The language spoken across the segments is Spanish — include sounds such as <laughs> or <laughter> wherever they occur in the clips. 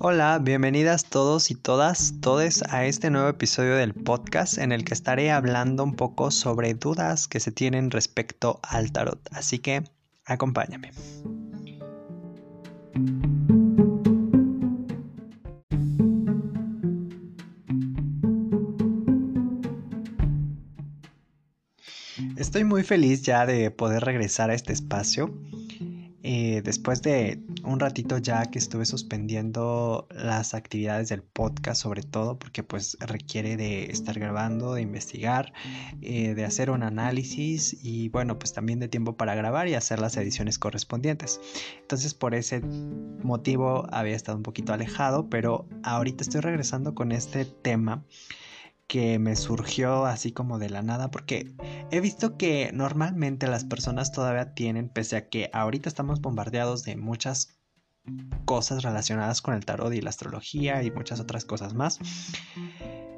Hola, bienvenidas todos y todas, todes a este nuevo episodio del podcast en el que estaré hablando un poco sobre dudas que se tienen respecto al tarot. Así que acompáñame. Estoy muy feliz ya de poder regresar a este espacio. Eh, después de un ratito ya que estuve suspendiendo las actividades del podcast, sobre todo porque pues requiere de estar grabando, de investigar, eh, de hacer un análisis y bueno, pues también de tiempo para grabar y hacer las ediciones correspondientes. Entonces por ese motivo había estado un poquito alejado, pero ahorita estoy regresando con este tema que me surgió así como de la nada porque he visto que normalmente las personas todavía tienen, pese a que ahorita estamos bombardeados de muchas cosas relacionadas con el tarot y la astrología y muchas otras cosas más,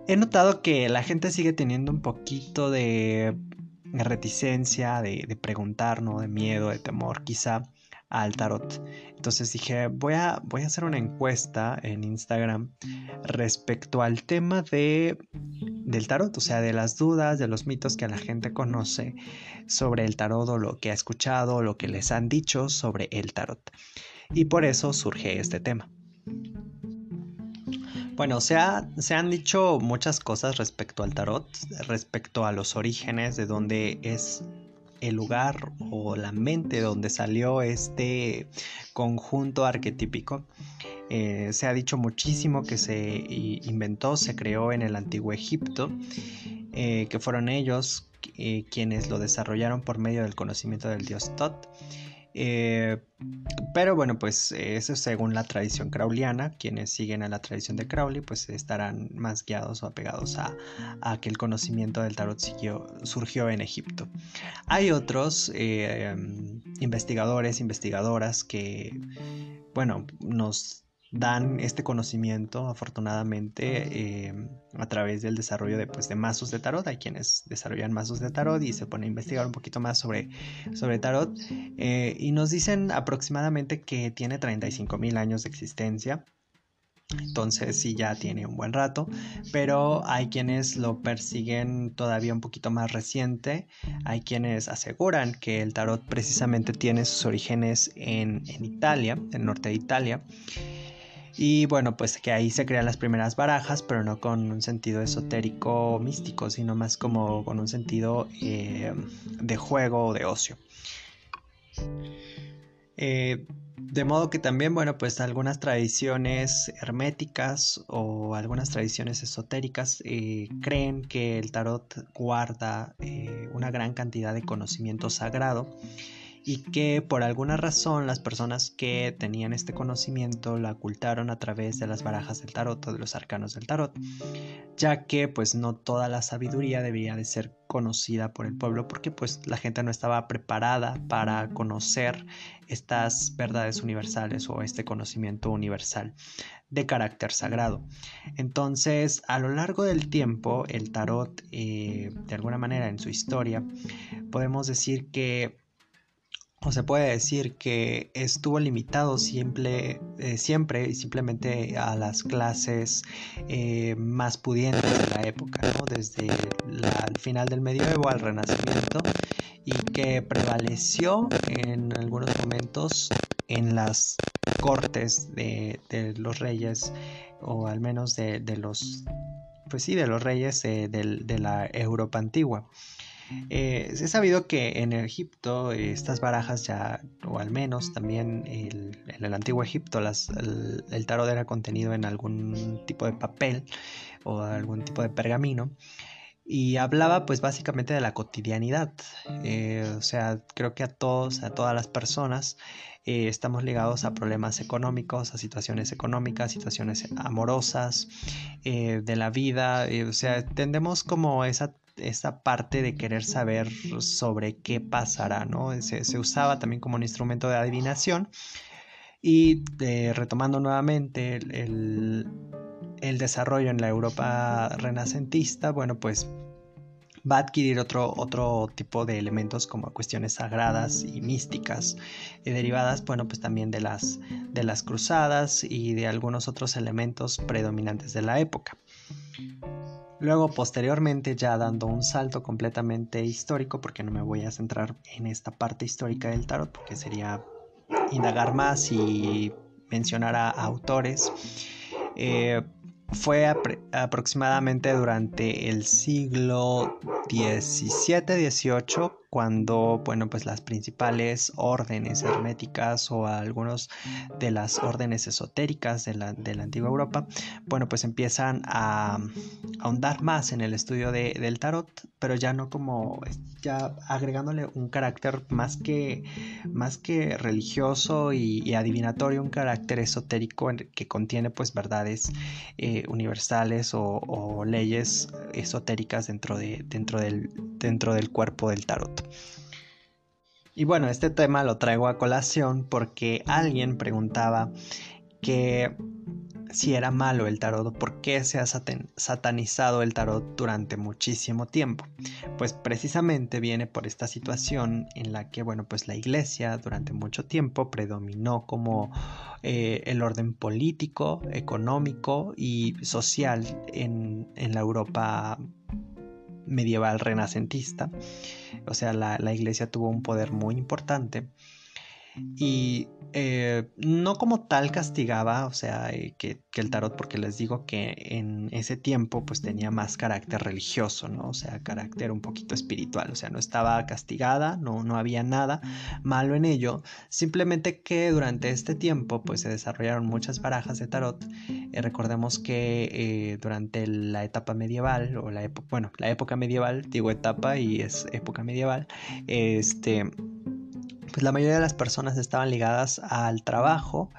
he notado que la gente sigue teniendo un poquito de reticencia, de, de preguntar. De miedo, de temor, quizá al tarot. Entonces dije, voy a, voy a hacer una encuesta en Instagram respecto al tema de, del tarot, o sea, de las dudas, de los mitos que la gente conoce sobre el tarot o lo que ha escuchado, lo que les han dicho sobre el tarot. Y por eso surge este tema. Bueno, se, han dicho muchas cosas respecto al tarot, respecto a los orígenes, de dónde es el lugar o la mente donde salió este conjunto arquetípico. Eh, se ha dicho muchísimo que se inventó, se creó en el antiguo Egipto, eh, que fueron ellos eh, quienes lo desarrollaron por medio del conocimiento del dios Tot. Eh, pero bueno, pues eso según la tradición crowleyana, quienes siguen a la tradición de Crowley, pues estarán más guiados o apegados a, que el conocimiento del tarot surgió en Egipto. Hay otros eh, investigadores, investigadoras que, bueno, nos dan este conocimiento afortunadamente eh, a través del desarrollo de, pues, de mazos de tarot. Hay quienes desarrollan mazos de tarot y se ponen a investigar un poquito más sobre, sobre tarot. Eh, y nos dicen aproximadamente que tiene 35 mil años de existencia. Entonces sí ya tiene un buen rato, pero hay quienes lo persiguen todavía un poquito más reciente, hay quienes aseguran que el tarot precisamente tiene sus orígenes en, en Italia, en el norte de Italia, y bueno, pues que ahí se crean las primeras barajas, pero no con un sentido esotérico místico, sino más como con un sentido eh, de juego o de ocio. Eh, de modo que también, bueno, pues algunas tradiciones herméticas o algunas tradiciones esotéricas eh, creen que el tarot guarda una gran cantidad de conocimiento sagrado y que por alguna razón las personas que tenían este conocimiento la ocultaron a través de las barajas del tarot o de los arcanos del tarot, ya que pues no toda la sabiduría debía de ser conocida por el pueblo porque pues la gente no estaba preparada para conocer estas verdades universales o este conocimiento universal de carácter sagrado. Entonces, a lo largo del tiempo, el tarot, eh, de alguna manera en su historia, podemos decir que o se puede decir que estuvo limitado siempre, eh, siempre y simplemente a las clases eh, más pudientes de la época, desde el final del medioevo al renacimiento, y que prevaleció en algunos momentos en las cortes de, los reyes, o al menos de, los, pues sí, de los reyes eh, de la Europa antigua. Eh, he sabido que en Egipto estas barajas ya, o al menos también en el antiguo Egipto, el, tarot era contenido en algún tipo de papel o algún tipo de pergamino y hablaba pues básicamente de la cotidianidad. Eh, o sea, creo que a todos, a todas las personas eh, estamos ligados a problemas económicos, a situaciones económicas, situaciones amorosas, de la vida. o sea, tendemos como esa esta parte de querer saber sobre qué pasará, ¿no? Se, usaba también como un instrumento de adivinación. Y eh, retomando nuevamente el, desarrollo en la Europa renacentista, bueno, pues va a adquirir otro, otro tipo de elementos como cuestiones sagradas y místicas y derivadas, bueno, pues también de las, de las cruzadas y de algunos otros elementos predominantes de la época. Luego, posteriormente, ya dando un salto completamente histórico, porque no me voy a centrar en esta parte histórica del tarot, porque sería indagar más y mencionar a, autores. Eh, fue aproximadamente durante el siglo XVII-XVIII cuando, bueno, pues las principales órdenes herméticas o algunos de las órdenes esotéricas de la, de la antigua Europa, bueno, pues empiezan a, ahondar más en el estudio de, del tarot, pero ya no como, ya agregándole un carácter más que, más que religioso y, adivinatorio, un carácter esotérico que contiene pues verdades eh, universales o, o, leyes esotéricas dentro, de, dentro, del, dentro del cuerpo del tarot. Y bueno, este tema lo traigo a colación porque alguien preguntaba que si era malo el tarot, por qué se ha satanizado el tarot durante muchísimo tiempo. Pues precisamente viene por esta situación en la que, bueno, pues la iglesia durante mucho tiempo predominó como eh, el orden político, económico y social en, en la Europa medieval renacentista. O sea, la, iglesia tuvo un poder muy importante y eh, no como tal castigaba, o sea, eh, que, el tarot, porque les digo que en ese tiempo pues tenía más carácter religioso, ¿no? O sea, carácter un poquito espiritual, o sea, no estaba castigada, no, no había nada malo en ello, simplemente que durante este tiempo pues se desarrollaron muchas barajas de tarot. Eh, recordemos que durante la etapa medieval, o la época, bueno, la época medieval, digo etapa y es época medieval, este pues la mayoría de las personas estaban ligadas al trabajo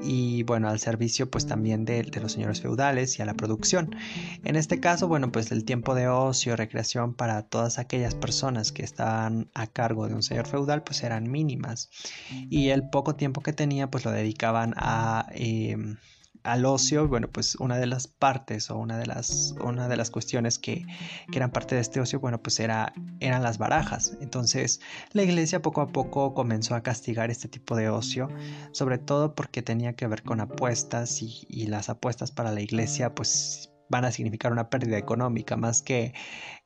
y bueno, al servicio pues también de, los señores feudales y a la producción. En este caso, bueno, pues el tiempo de ocio, recreación para todas aquellas personas que estaban a cargo de un señor feudal pues eran mínimas y el poco tiempo que tenía pues lo dedicaban a... Em, al ocio, bueno, pues una de las partes o una de las, una de las cuestiones que, eran parte de este ocio, bueno, pues era, eran las barajas. Entonces la iglesia poco a poco comenzó a castigar este tipo de ocio, sobre todo porque tenía que ver con apuestas y, y las apuestas para la iglesia, pues van a significar una pérdida económica más que,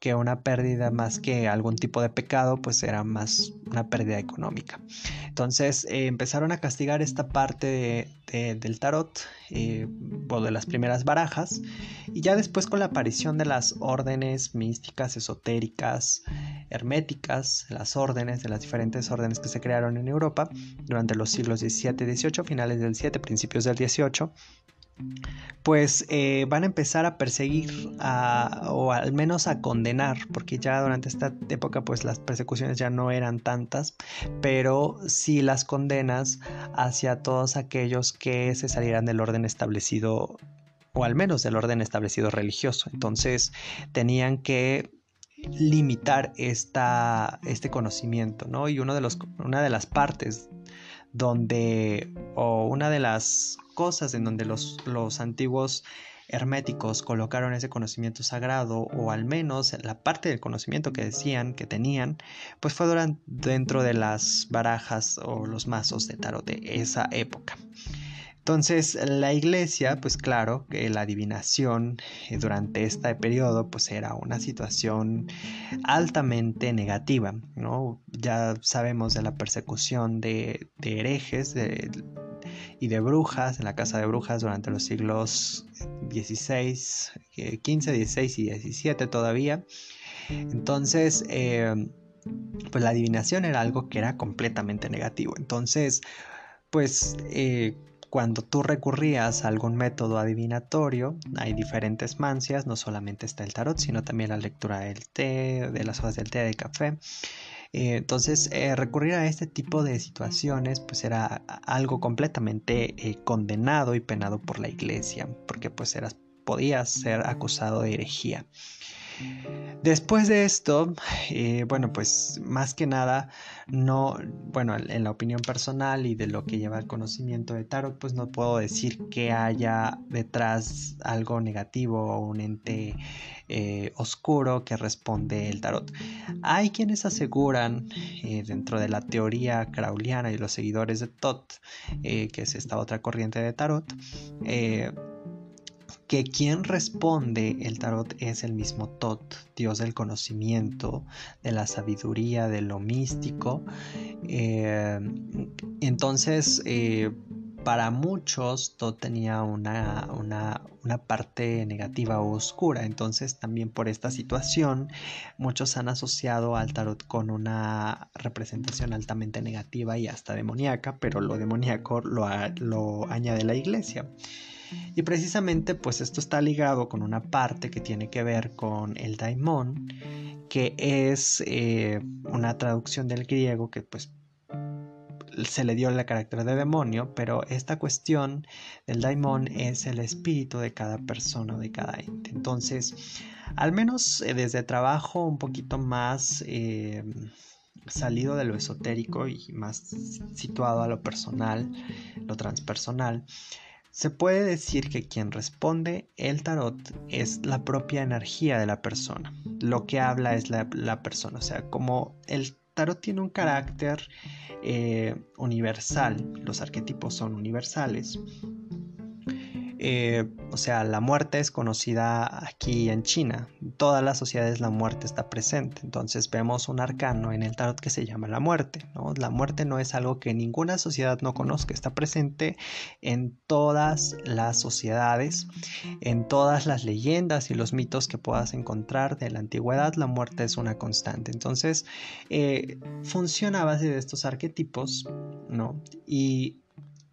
que una pérdida, más que algún tipo de pecado, pues era más una pérdida económica. Entonces eh, empezaron a castigar esta parte del tarot, eh, o de las primeras barajas, y ya después con la aparición de las órdenes místicas, esotéricas, herméticas, las órdenes de las diferentes órdenes que se crearon en Europa durante los siglos XVII y XVIII, finales del 7, principios del 18, pues eh, van a empezar a perseguir o al menos a condenar, porque ya durante esta época pues las persecuciones ya no eran tantas, pero sí las condenas hacia todos aquellos que se salieran del orden establecido o al menos del orden establecido religioso. Entonces tenían que limitar esta, este conocimiento, ¿no? Y de los, una de las partes donde, o una de las cosas en donde los, los antiguos herméticos colocaron ese conocimiento sagrado o al menos la parte del conocimiento que decían que tenían pues fue durante, dentro de las barajas o los mazos de tarot de esa época entonces la iglesia, pues claro, que la adivinación eh, durante este periodo pues era una situación altamente negativa, ¿no? Ya sabemos de la persecución de, herejes y de brujas en la casa de brujas durante los siglos XVI, XV, XVI y XVII todavía. Entonces, eh, pues la adivinación era algo que era completamente negativo. Entonces, pues... Eh, cuando tú recurrías a algún método adivinatorio, hay diferentes mancias, no solamente está el tarot, sino también la lectura del té, de las hojas del té, de café. Eh, entonces, eh, recurrir a este tipo de situaciones, pues era algo completamente eh, condenado y penado por la iglesia, porque pues eras, podías ser acusado de herejía. Después de esto, eh, bueno, pues más que nada, no, bueno, en la opinión personal y de lo que lleva el conocimiento de Tarot, pues no puedo decir que haya detrás algo negativo o un ente eh, oscuro que responde el tarot. Hay quienes aseguran eh, dentro de la teoría crauliana y los seguidores de Tot, que es esta otra corriente de tarot, que quien responde el tarot es el mismo Tot, Dios del conocimiento, de la sabiduría, de lo místico. Eh, entonces, eh, para muchos Tot tenía una, una, parte negativa o oscura, entonces también por esta situación muchos han asociado al tarot con una representación altamente negativa y hasta demoníaca, pero lo demoníaco lo, lo añade la iglesia. Y precisamente pues esto está ligado con una parte que tiene que ver con el daimon, que es eh, una traducción del griego que pues se le dio el carácter de demonio, pero esta cuestión del daimon es el espíritu de cada persona, de cada ente. Entonces, al menos eh, desde trabajo un poquito más eh, salido de lo esotérico y más situado a lo personal, lo transpersonal, se puede decir que quien responde el tarot es la propia energía de la persona. Lo que habla es la, persona. O sea, como el tarot tiene un carácter eh, universal, los arquetipos son universales, eh, o sea, la muerte es conocida aquí en China. En todas las sociedades la muerte está presente. Entonces vemos un arcano en el tarot que se llama la muerte. La muerte no es algo que ninguna sociedad no conozca. Está presente en todas las sociedades, en todas las leyendas y los mitos que puedas encontrar de la antigüedad. La muerte es una constante. Entonces eh, funciona a base de estos arquetipos, ¿no? Y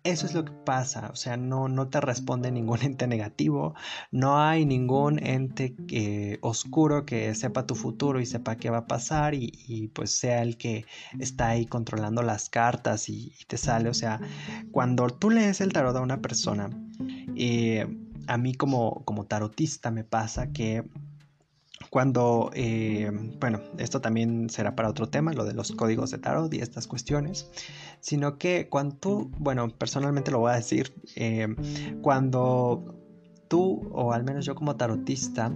eso es lo que pasa, o sea, no, no te responde <laughs> ningún ente negativo, no hay ningún ente oscuro que sepa tu futuro y sepa qué va a pasar y, pues sea el que está ahí controlando las cartas y, te sale, o sea, cuando tú lees el tarot a una persona, eh, a mí como, como tarotista me pasa que cuando, eh, bueno, esto también será para otro tema, lo de los códigos de tarot y estas cuestiones, sino que cuando tú, bueno, personalmente lo voy a decir, eh, cuando tú, o al menos yo como tarotista,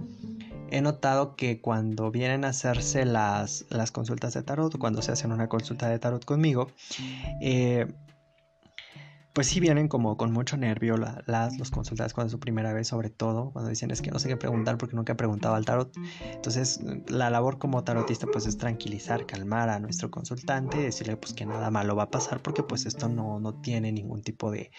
he notado que cuando vienen a hacerse las, las consultas de tarot, cuando se hacen una consulta de tarot conmigo, eh, pues sí vienen como con mucho nervio las los consultas cuando es su primera vez, sobre todo cuando dicen es que no sé qué preguntar porque nunca he preguntado al tarot. Entonces la labor como tarotista pues es tranquilizar, calmar a nuestro consultante decirle pues que nada malo va a pasar porque pues esto no, no tiene ningún tipo de,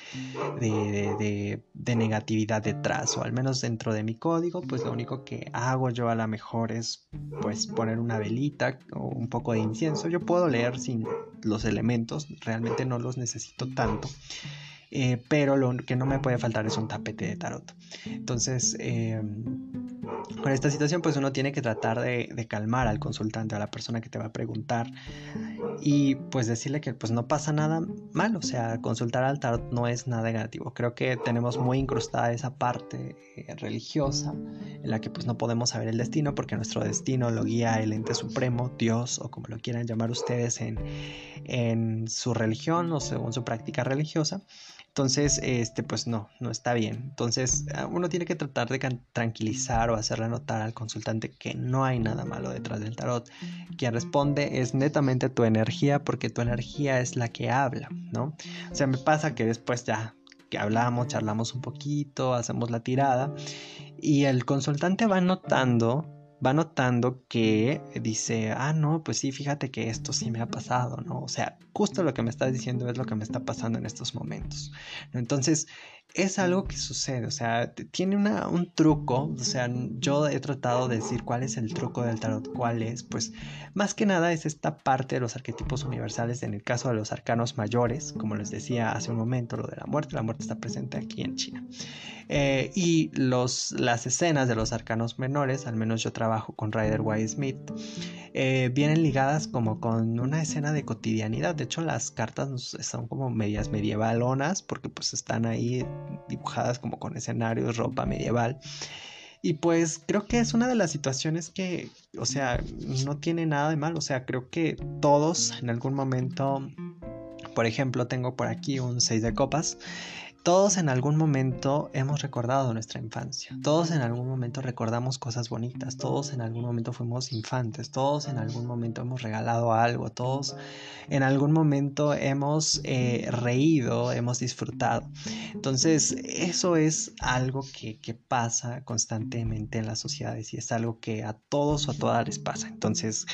de, de, negatividad detrás o al menos dentro de mi código pues lo único que hago yo a lo mejor es pues poner una velita o un poco de incienso. Yo puedo leer sin los elementos, realmente no los necesito tanto. Eh, pero lo que no me puede faltar es un tapete de tarot. Entonces, eh, con esta situación, pues uno tiene que tratar de, calmar al consultante, a la persona que te va a preguntar y pues decirle que pues no pasa nada mal, o sea, consultar al tarot no es nada negativo. Creo que tenemos muy incrustada esa parte eh, religiosa en la que pues no podemos saber el destino porque nuestro destino lo guía el ente supremo, Dios o como lo quieran llamar ustedes en, en su religión o según su práctica religiosa. Entonces, este, pues no, no está bien. Entonces, ah, uno tiene que tratar de tranquilizar o hacerle notar al consultante que no hay nada malo detrás del tarot. Quien responde es netamente tu energía porque tu energía es la que habla, ¿no? O sea, me pasa que después ya que hablamos, charlamos un poquito, hacemos la tirada y el consultante va notando va notando que dice, ah, no, pues sí, fíjate que esto sí me ha pasado, ¿no? O sea, justo lo que me estás diciendo es lo que me está pasando en estos momentos. Entonces, es algo que sucede, o sea, tiene una, un truco, o sea, yo he tratado de decir cuál es el truco del tarot, cuál es, pues más que nada es esta parte de los arquetipos universales, en el caso de los arcanos mayores, como les decía hace un momento, lo de la muerte, la muerte está presente aquí en China. Eh, y los, las escenas de los arcanos menores, al menos yo trabajo con Ryder White Smith, eh, vienen ligadas como con una escena de cotidianidad, de hecho las cartas son como medias medievalonas, porque pues están ahí dibujadas como con escenarios, ropa medieval. Y pues creo que es una de las situaciones que, o sea, no tiene nada de mal. O sea, creo que todos en algún momento, por ejemplo, tengo por aquí un 6 de copas todos en algún momento hemos recordado nuestra infancia, todos en algún momento recordamos cosas bonitas, todos en algún momento fuimos infantes, todos en algún momento hemos regalado algo, todos en algún momento hemos eh, reído, hemos disfrutado. Entonces, eso es algo que, que pasa constantemente en las sociedades y es algo que a todos o a todas les pasa. Entonces,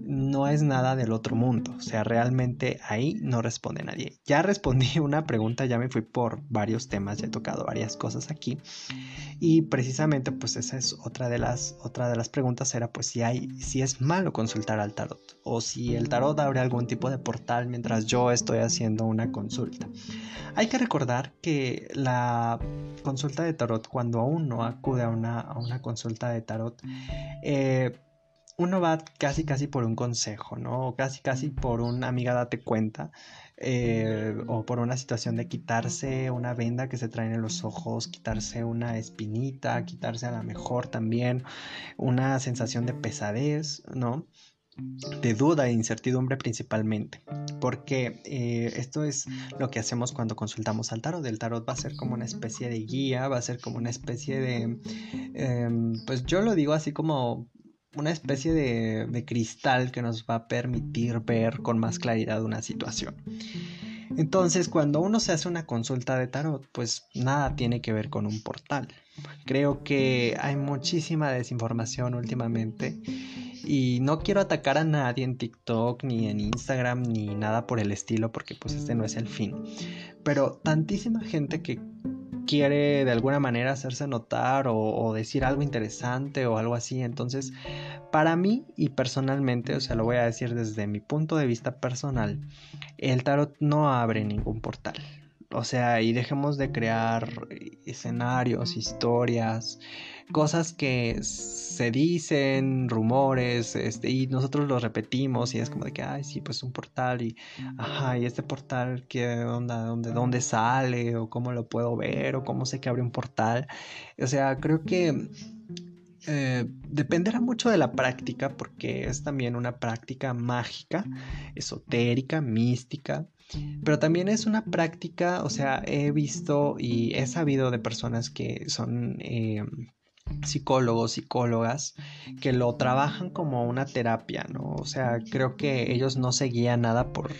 no es nada del otro mundo, o sea, realmente ahí no responde nadie. Ya respondí <laughs> una pregunta, ya me fui por varios temas, he tocado varias cosas aquí. Y precisamente pues esa es otra de las, otra de las preguntas era pues si hay, si es malo consultar al tarot o si el tarot abre algún tipo de portal mientras yo estoy haciendo una consulta. Hay que recordar que la consulta de tarot cuando uno acude a una, a una consulta de tarot eh, uno va casi casi por un consejo, ¿no? O casi casi por un amiga date cuenta. Eh, o por una situación de quitarse una venda que se traen en los ojos, quitarse una espinita, quitarse a lo mejor también una sensación de pesadez, ¿no? de duda e incertidumbre principalmente, porque eh, esto es lo que hacemos cuando consultamos al tarot. El tarot va a ser como una especie de guía, va a ser como una especie de, em, pues yo lo digo así como una especie de, cristal que nos va a permitir ver con más claridad una situación. Entonces, cuando uno se hace una consulta de tarot, pues nada tiene que ver con un portal. Creo que hay muchísima desinformación últimamente y no quiero atacar a nadie en TikTok ni en Instagram ni nada por el estilo porque pues este no es el fin. Pero tantísima gente que quiere de alguna manera hacerse notar o, decir algo interesante o algo así. Entonces, para mí y personalmente, o sea, lo voy a decir desde mi punto de vista personal, el tarot no abre ningún portal. O sea, y dejemos de crear escenarios, historias, cosas que se dicen, rumores, este, y nosotros los repetimos y es como de que, ay, sí, pues un portal y, ajá, y este portal, ¿qué onda? ¿Dónde, dónde sale? ¿O cómo lo puedo ver? ¿O cómo sé que abre un portal? O sea, creo que... Eh, dependerá mucho de la práctica porque es también una práctica mágica, esotérica, mística, pero también es una práctica, o sea, he visto y he sabido de personas que son eh, psicólogos, psicólogas, que lo trabajan como una terapia, ¿no? O sea, creo que ellos no seguían nada por,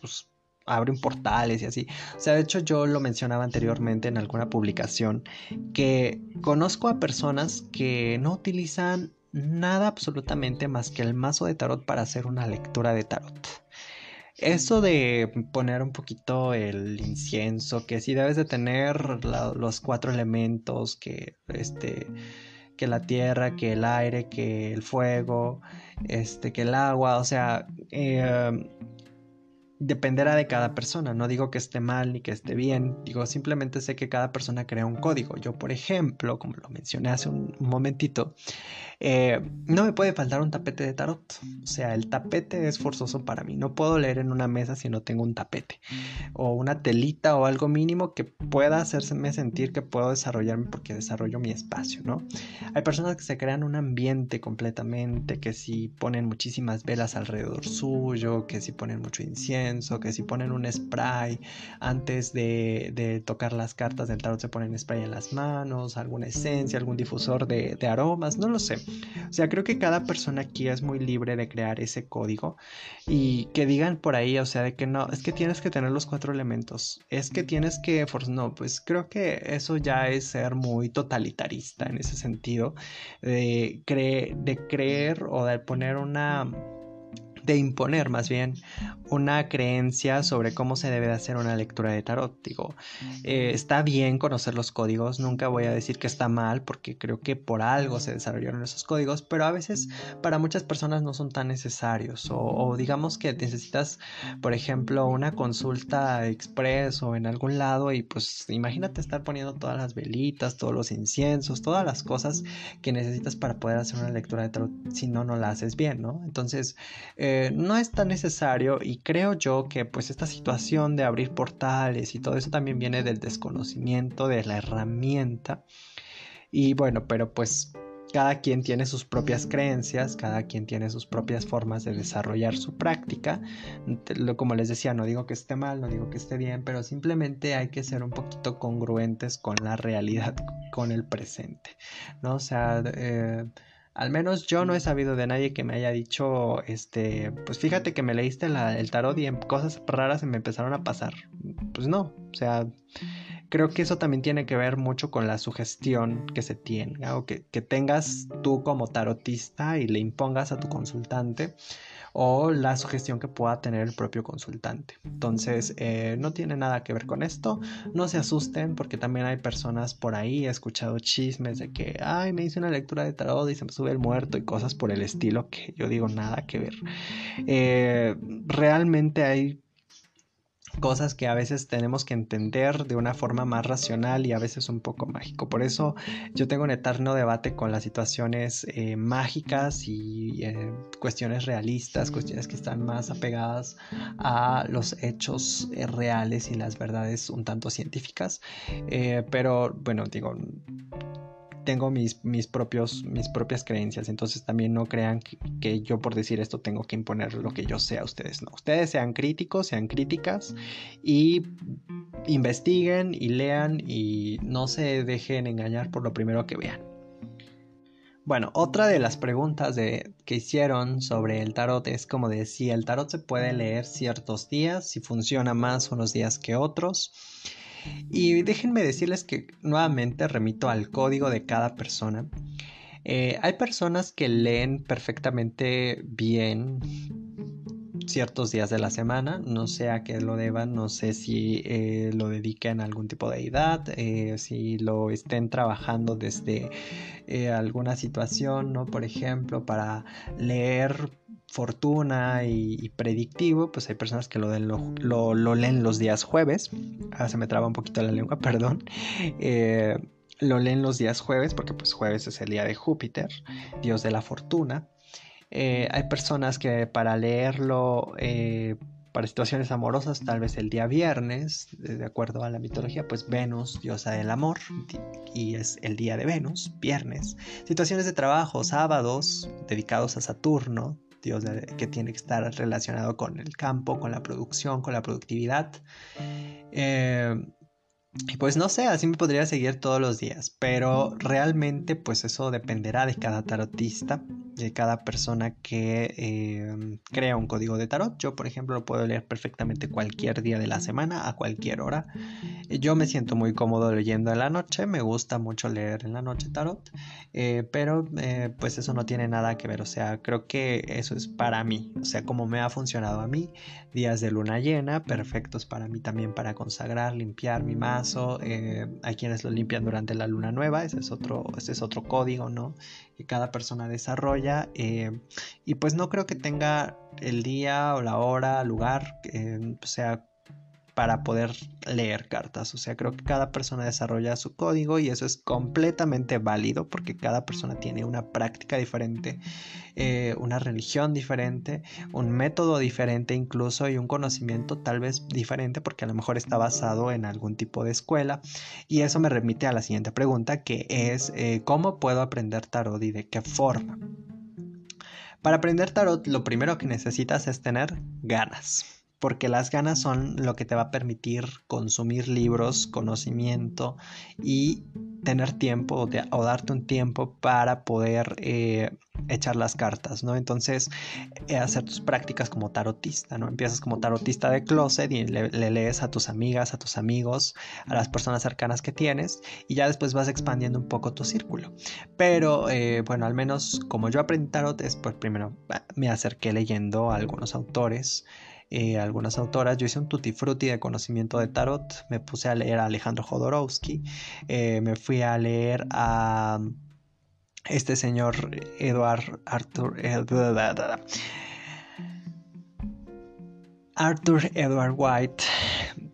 pues, abren portales y así. O sea, de hecho yo lo mencionaba anteriormente en alguna publicación, que conozco a personas que no utilizan nada absolutamente más que el mazo de tarot para hacer una lectura de tarot. Eso de poner un poquito el incienso, que si debes de tener los cuatro elementos, que este que la tierra, que el aire, que el fuego, este, que el agua, o sea, eh, dependerá de cada persona. No digo que esté mal ni que esté bien, digo simplemente sé que cada persona crea un código. Yo, por ejemplo, como lo mencioné hace un momentito, eh, no me puede faltar un tapete de tarot. O sea, el tapete es forzoso para mí. No puedo leer en una mesa si no tengo un tapete. O una telita o algo mínimo que pueda hacerme sentir que puedo desarrollarme porque desarrollo mi espacio, ¿no? Hay personas que se crean un ambiente completamente, que si ponen muchísimas velas alrededor suyo, que si ponen mucho incienso, que si ponen un spray antes de, tocar las cartas del tarot se ponen spray en las manos, alguna esencia, algún difusor de aromas, no lo sé. O sea, creo que cada persona aquí es muy libre de crear ese código y que digan por ahí, o sea, de que no, es que tienes que tener los cuatro elementos, es que tienes que, no, pues creo que eso ya es ser muy totalitarista en ese sentido, de, de creer o de poner una de imponer más bien una creencia sobre cómo se debe de hacer una lectura de tarot. Digo, eh, está bien conocer los códigos, nunca voy a decir que está mal porque creo que por algo se desarrollaron esos códigos, pero a veces para muchas personas no son tan necesarios o, digamos que necesitas, por ejemplo, una consulta express o en algún lado y pues imagínate estar poniendo todas las velitas, todos los inciensos, todas las cosas que necesitas para poder hacer una lectura de tarot, si no, no la haces bien, ¿no? Entonces, eh, no es tan necesario y creo yo que pues esta situación de abrir portales y todo eso también viene del desconocimiento de la herramienta Y bueno, pero pues cada quien tiene sus propias creencias, cada quien tiene sus propias formas de desarrollar su práctica. Como les decía, no digo que esté mal, no digo que esté bien, pero simplemente hay que ser un poquito congruentes con la realidad, con el presente, ¿no? O sea, eh, al menos yo no he sabido de nadie que me haya dicho, este, pues fíjate que me leíste el tarot y cosas raras se me empezaron a pasar. Pues no, o sea, creo que eso también tiene que ver mucho con la sugestión que se tiene, o que, tengas tú como tarotista y le impongas a tu consultante o la sugestión que pueda tener el propio consultante. Entonces, eh, no tiene nada que ver con esto. No se asusten porque también hay personas por ahí, he escuchado chismes de que, ay, me hice una lectura de tarot y se me sube el muerto y cosas por el estilo que yo digo nada que ver. Eh, realmente hay cosas que a veces tenemos que entender de una forma más racional y a veces un poco mágico. Por eso yo tengo un eterno debate con las situaciones eh, mágicas y eh, cuestiones realistas, cuestiones que están más apegadas a los hechos eh, reales y las verdades un tanto científicas. pero bueno, digo, tengo mis, mis, propios, mis propias creencias, entonces también no crean que, yo por decir esto tengo que imponer lo que yo sé a ustedes, no. Ustedes sean críticos, sean críticas y investiguen y lean y no se dejen engañar por lo primero que vean. Bueno, otra de las preguntas de, que hicieron sobre el tarot es como de si el tarot se puede leer ciertos días, si funciona más unos días que otros. Y déjenme decirles que nuevamente remito al código de cada persona. Eh, hay personas que leen perfectamente bien ciertos días de la semana, no sé a qué lo deban, no sé si eh, lo dediquen a algún tipo de edad, eh, si lo estén trabajando desde alguna situación, ¿no? Por ejemplo, para leer fortuna y, predictivo, pues hay personas que lo, lo, leen los días jueves. Ah, se me traba un poquito la lengua, <laughs> perdón. Eh, lo leen los días jueves porque pues jueves es el día de Júpiter, dios de la fortuna. Eh, hay personas que para leerlo eh, para situaciones amorosas, tal vez el día viernes, de acuerdo a la mitología, pues Venus, diosa del amor, y es el día de Venus, viernes. Situaciones de trabajo, sábados, dedicados a Saturno, que tiene que estar relacionado con el campo, con la producción, con la productividad. Eh, y pues no sé, así me podría seguir todos los días, pero realmente pues eso dependerá de cada tarotista, de cada persona que eh, crea un código de tarot. Yo por ejemplo lo puedo leer perfectamente cualquier día de la semana, a cualquier hora. Yo me siento muy cómodo leyendo en la noche, me gusta mucho leer en la noche tarot, eh, pero eh, pues eso no tiene nada que ver, o sea, creo que eso es para mí, o sea, como me ha funcionado a mí, días de luna llena, perfectos para mí también para consagrar, limpiar mi más eh, hay quienes lo limpian durante la luna nueva, ese es otro, ese es otro código, ¿no? Que cada persona desarrolla. Eh, y pues no creo que tenga el día o la hora, lugar, eh, o sea, para poder leer cartas. O sea, creo que cada persona desarrolla su código y eso es completamente válido porque cada persona tiene una práctica diferente, eh, una religión diferente, un método diferente incluso y un conocimiento tal vez diferente porque a lo mejor está basado en algún tipo de escuela. Y eso me remite a la siguiente pregunta que es eh, ¿cómo puedo aprender tarot y de qué forma? Para aprender tarot lo primero que necesitas es tener ganas porque las ganas son lo que te va a permitir consumir libros, conocimiento y tener tiempo o, darte un tiempo para poder eh, echar las cartas, ¿no? Entonces, eh, hacer tus prácticas como tarotista, ¿no? Empiezas como tarotista de closet y le, lees a tus amigas, a tus amigos, a las personas cercanas que tienes y ya después vas expandiendo un poco tu círculo. Pero, eh, bueno, al menos como yo aprendí tarot es pues primero me acerqué leyendo a algunos autores, eh, algunas autoras. Yo hice un tutti frutti de conocimiento de tarot. Me puse a leer a Alejandro Jodorowsky. Eh, me fui a leer a este señor Edward Arthur. Arthur Edward White.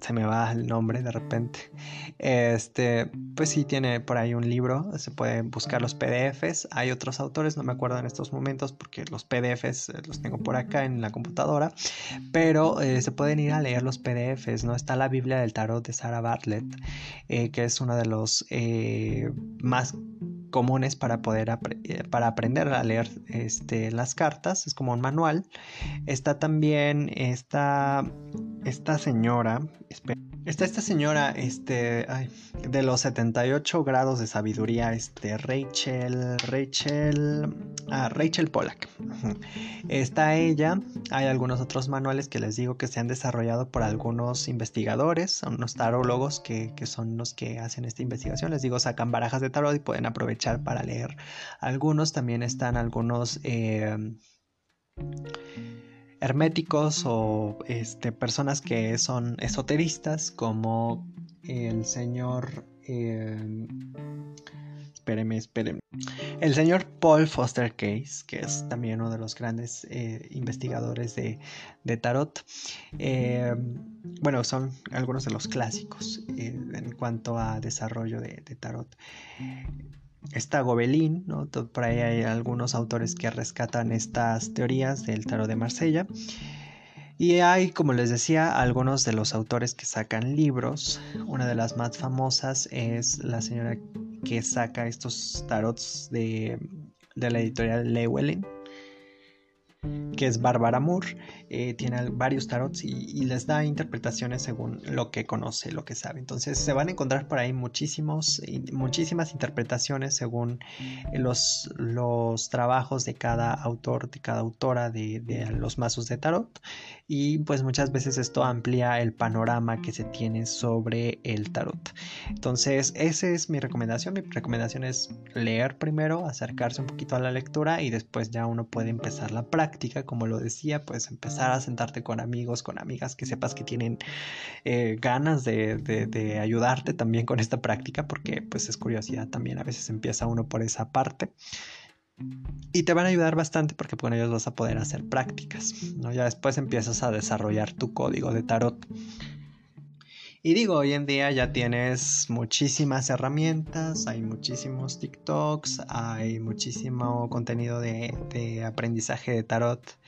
Se me va el nombre de repente. Este, pues sí, tiene por ahí un libro, se pueden buscar los PDFs. Hay otros autores, no me acuerdo en estos momentos porque los PDFs eh, los tengo por acá en la computadora, pero eh, se pueden ir a leer los PDFs, ¿no? Está la Biblia del Tarot de Sarah Bartlett, eh, que es uno de los más comunes para poder eh, para aprender a leer este, las cartas, es como un manual. Está también esta, esta señora, está esta señora este, de los 78 grados de sabiduría, este, Rachel, Rachel, ah, Rachel Pollack. Está ella, hay algunos otros manuales que les digo que se han desarrollado por algunos investigadores, unos tarólogos que, que son los que hacen esta investigación, les digo, sacan barajas de tarot y pueden aprovechar para leer. Algunos también están algunos eh, herméticos o este, personas que son esoteristas como el señor... Eh, espéreme, espéreme. El señor Paul Foster Case, que es también uno de los grandes eh, investigadores de, tarot. bueno, son algunos de los clásicos en cuanto a desarrollo de, de tarot está Gobelin, ¿no? Por ahí hay algunos autores que rescatan estas teorías del tarot de Marsella. Y hay, como les decía, algunos de los autores que sacan libros. Una de las más famosas es la señora que saca estos tarots de, de la editorial Llewellyn que es Bárbara Moore, eh, tiene varios tarots y, les da interpretaciones según lo que conoce, lo que sabe. Entonces se van a encontrar por ahí muchísimos, muchísimas interpretaciones según los, los trabajos de cada autor, de cada autora de, de los mazos de tarot. Y pues muchas veces esto amplía el panorama que se tiene sobre el tarot. Entonces esa es mi recomendación. Mi recomendación es leer primero, acercarse un poquito a la lectura y después ya uno puede empezar la práctica como lo decía, pues empezar a sentarte con amigos, con amigas que sepas que tienen eh, ganas de, ayudarte también con esta práctica, porque pues es curiosidad también, a veces empieza uno por esa parte. Y te van a ayudar bastante porque con ellos vas a poder hacer prácticas, ¿no? Ya después empiezas a desarrollar tu código de tarot. Y digo, hoy en día ya tienes muchísimas herramientas, hay muchísimos TikToks, hay muchísimo contenido de, aprendizaje de tarot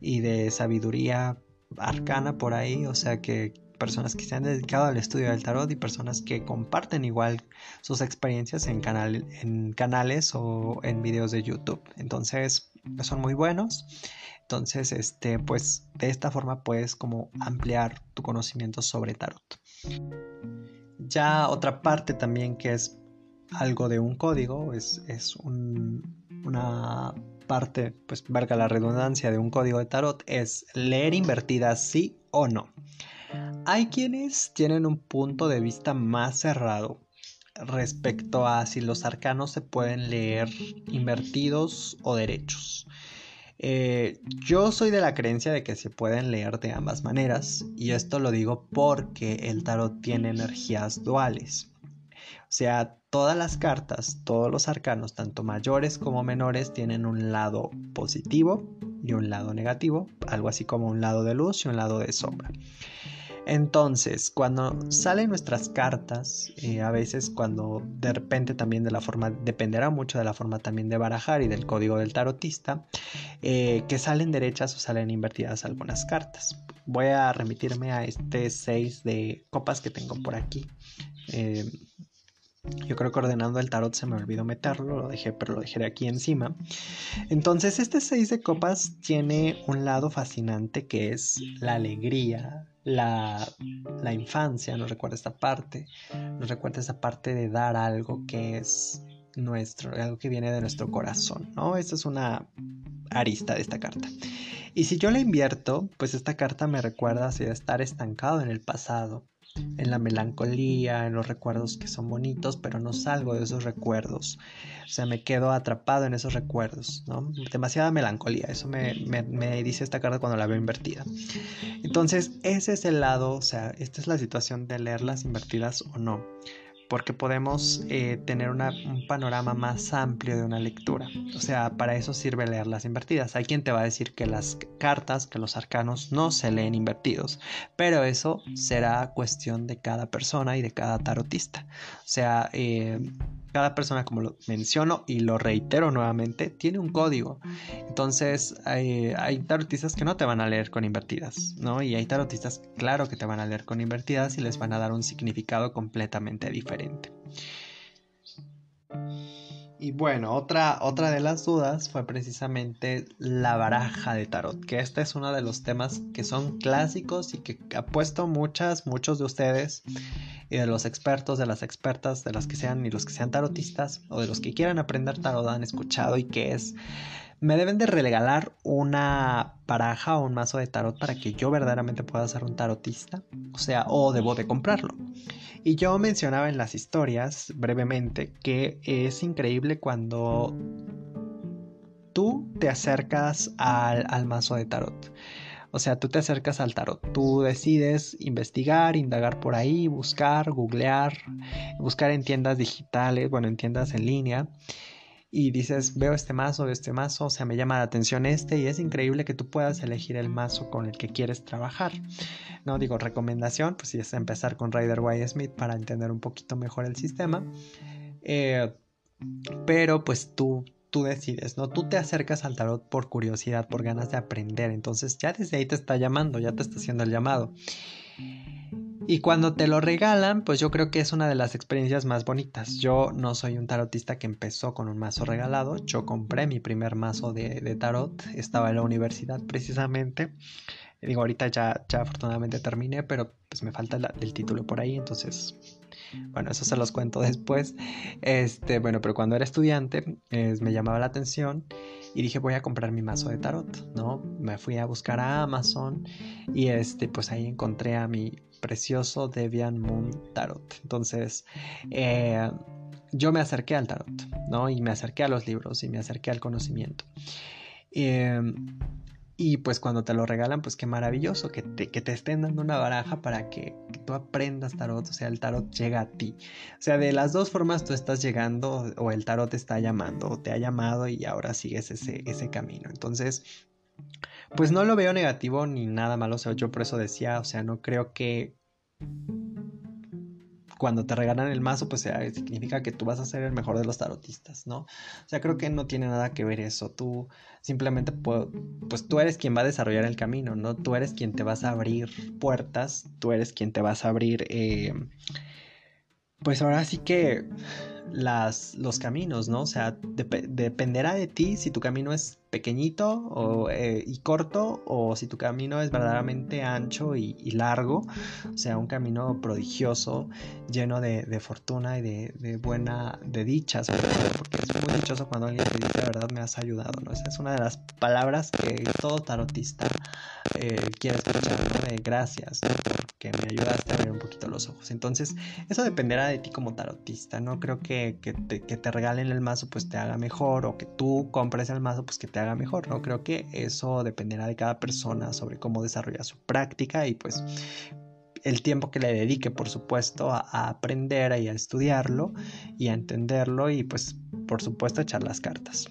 y de sabiduría arcana por ahí, o sea que personas que se han dedicado al estudio del tarot y personas que comparten igual sus experiencias en, canal, en canales o en videos de YouTube. Entonces, son muy buenos. Entonces, este, pues de esta forma puedes como ampliar tu conocimiento sobre tarot. Ya otra parte también que es algo de un código, es, es una parte, pues valga la redundancia, de un código de tarot, es leer invertidas sí o no. Hay quienes tienen un punto de vista más cerrado respecto a si los arcanos se pueden leer invertidos o derechos. Eh, yo soy de la creencia de que se pueden leer de ambas maneras y esto lo digo porque el tarot tiene energías duales. O sea, todas las cartas, todos los arcanos, tanto mayores como menores, tienen un lado positivo y un lado negativo, algo así como un lado de luz y un lado de sombra. Entonces, cuando salen nuestras cartas, eh, a veces cuando de repente también de la forma, dependerá mucho de la forma también de barajar y del código del tarotista, eh, que salen derechas o salen invertidas algunas cartas. Voy a remitirme a este 6 de copas que tengo por aquí. Eh, yo creo que ordenando el tarot se me olvidó meterlo, lo dejé, pero lo dejé aquí encima. Entonces, este 6 de copas tiene un lado fascinante que es la alegría, la, la infancia, nos recuerda esta parte, nos recuerda esa parte de dar algo que es nuestro, algo que viene de nuestro corazón, ¿no? Esta es una arista de esta carta. Y si yo la invierto, pues esta carta me recuerda a estar estancado en el pasado, en la melancolía, en los recuerdos que son bonitos, pero no salgo de esos recuerdos. O sea, me quedo atrapado en esos recuerdos, ¿no? Demasiada melancolía, eso me, me dice esta carta cuando la veo invertida. Entonces, ese es el lado, o sea, esta es la situación de leerlas invertidas o no porque podemos eh, tener un panorama más amplio de una lectura. O sea, para eso sirve leer las invertidas. Hay quien te va a decir que las cartas, que los arcanos no se leen invertidos, pero eso será cuestión de cada persona y de cada tarotista. O sea, eh, cada persona, como lo menciono y lo reitero nuevamente, tiene un código. Entonces, hay, tarotistas que no te van a leer con invertidas, ¿no? Y hay tarotistas, claro, que te van a leer con invertidas y les van a dar un significado completamente diferente. Y bueno, otra, otra de las dudas fue precisamente la baraja de tarot, que este es uno de los temas que son clásicos y que ha puesto muchas, muchos de ustedes y de los expertos, de las expertas, de las que sean y los que sean tarotistas o de los que quieran aprender tarot han escuchado y que es me deben de regalar una baraja o un mazo de tarot para que yo verdaderamente pueda ser un tarotista, o sea, o debo de comprarlo. Y yo mencionaba en las historias brevemente que es increíble cuando tú te acercas al, mazo de tarot. O sea, tú te acercas al tarot, tú decides investigar, indagar por ahí, buscar, googlear, buscar en tiendas digitales, bueno, en tiendas en línea y dices, veo este mazo, este mazo, o sea, me llama la atención este y es increíble que tú puedas elegir el mazo con el que quieres trabajar. No digo recomendación, pues si es empezar con Rider White Smith para entender un poquito mejor el sistema. Eh, pero pues tú, tú decides, ¿no? Tú te acercas al tarot por curiosidad, por ganas de aprender. Entonces ya desde ahí te está llamando, ya te está haciendo el llamado. Y cuando te lo regalan, pues yo creo que es una de las experiencias más bonitas. Yo no soy un tarotista que empezó con un mazo regalado. Yo compré mi primer mazo de, tarot. Estaba en la universidad precisamente. Digo, ahorita ya, ya afortunadamente terminé, pero pues me falta el título por ahí. Entonces, bueno, eso se los cuento <laughs> después. Este, bueno, pero cuando era estudiante me llamaba la atención y dije voy a comprar mi mazo de tarot, ¿no? Me fui a buscar a Amazon y este, pues ahí encontré a mi precioso Debian Moon Tarot. Entonces, eh, yo me acerqué al tarot, ¿no? Y me acerqué a los libros y me acerqué al conocimiento. Em, y pues cuando te lo regalan, pues qué maravilloso que te, que te estén dando una baraja para que, tú aprendas tarot, o sea, el tarot llega a ti. O sea, de las dos formas tú estás llegando o el tarot te está llamando o te ha llamado y ahora sigues ese, ese camino. Entonces, pues no lo veo negativo ni nada malo. O sea, yo por eso decía, o sea, no creo que cuando te regalan el mazo, pues significa que tú vas a ser el mejor de los tarotistas, ¿no? O sea, creo que no tiene nada que ver eso. Tú simplemente, pues tú eres quien va a desarrollar el camino, ¿no? Tú eres quien te vas a abrir puertas, tú eres quien te vas a abrir, eh, pues ahora sí que las, los caminos, ¿no? O sea, dependerá de ti si tu camino es pequeñito o, eh, y corto o si tu camino es verdaderamente ancho y, largo, o sea, un camino prodigioso, lleno de, fortuna y de, buena, de dichas, porque es muy dichoso cuando alguien te dice, la verdad me has ayudado, ¿no? Esa es una de las palabras que todo tarotista eh, quiere escuchar, ¿no? De gracias, que me ayudaste a ver un poquito los ojos. Entonces, eso dependerá de ti como tarotista, no creo que, que, te, regalen el mazo pues te haga mejor o que tú compres el mazo pues que te haga mejor, ¿no? Creo que eso dependerá de cada persona sobre cómo desarrolla su práctica y pues el tiempo que le dedique, por supuesto, a, aprender y a estudiarlo y a entenderlo y pues por supuesto echar las cartas.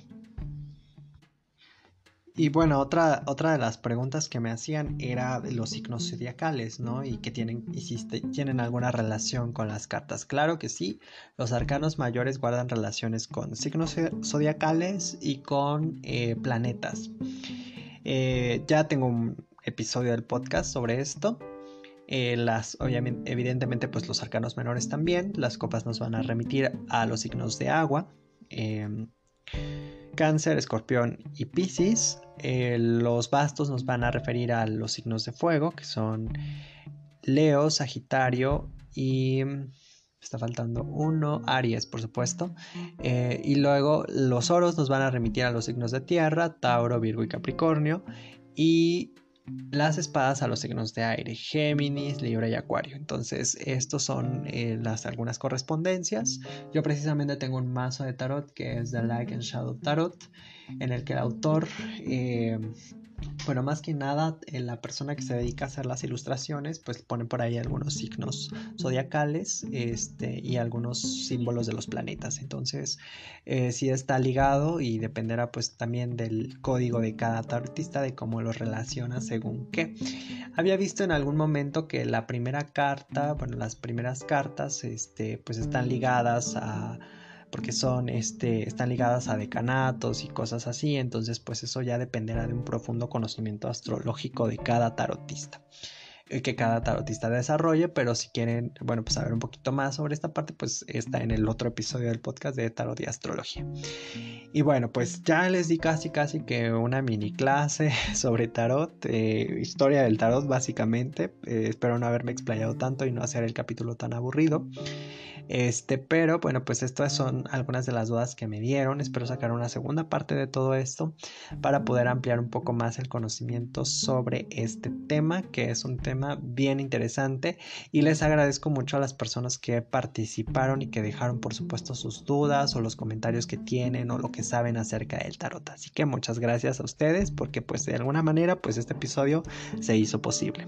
Y bueno, otra, otra de las preguntas que me hacían era los signos zodiacales, ¿no? Y que tienen, hiciste, tienen alguna relación con las cartas. Claro que sí, los arcanos mayores guardan relaciones con signos zodiacales y con eh, planetas. Eh, ya tengo un episodio del podcast sobre esto. Eh, las, obviamente, evidentemente, pues los arcanos menores también. Las copas nos van a remitir a los signos de agua. Cáncer, Escorpión y Piscis. Eh, los bastos nos van a referir a los signos de fuego, que son Leo, Sagitario y... Está faltando uno, Aries, por supuesto. Eh, y luego los oros nos van a remitir a los signos de tierra, Tauro, Virgo y Capricornio. Y las espadas a los signos de aire, Géminis, Libra y Acuario. Entonces, estos son eh, las algunas correspondencias. Yo precisamente tengo un mazo de tarot que es The Light and Shadow Tarot, en el que el autor eh, bueno, más que nada, eh, la persona que se dedica a hacer las ilustraciones, pues pone por ahí algunos signos zodiacales este, y algunos símbolos de los planetas. Entonces, eh, sí está ligado y dependerá pues también del código de cada artista, de cómo lo relaciona según qué. Había visto en algún momento que la primera carta, bueno, las primeras cartas, este, pues están ligadas a porque son, este, están ligadas a decanatos y cosas así, entonces pues eso ya dependerá de un profundo conocimiento astrológico de cada tarotista. eh, que cada tarotista desarrolle, pero si quieren, bueno, pues saber un poquito más sobre esta parte, pues está en el otro episodio del podcast de tarot y astrología. Y bueno, pues ya les di casi casi que una mini clase <laughs> sobre tarot, eh, historia del tarot básicamente. Eh, espero no haberme explayado tanto y no hacer el capítulo tan aburrido. Este, pero bueno, pues estas son algunas de las dudas que me dieron. Espero sacar una segunda parte de todo esto para poder ampliar un poco más el conocimiento sobre este tema, que es un tema bien interesante. Y les agradezco mucho a las personas que participaron y que dejaron, por supuesto, sus dudas o los comentarios que tienen o lo que saben acerca del tarot. Así que muchas gracias a ustedes porque pues de alguna manera pues este episodio se hizo posible.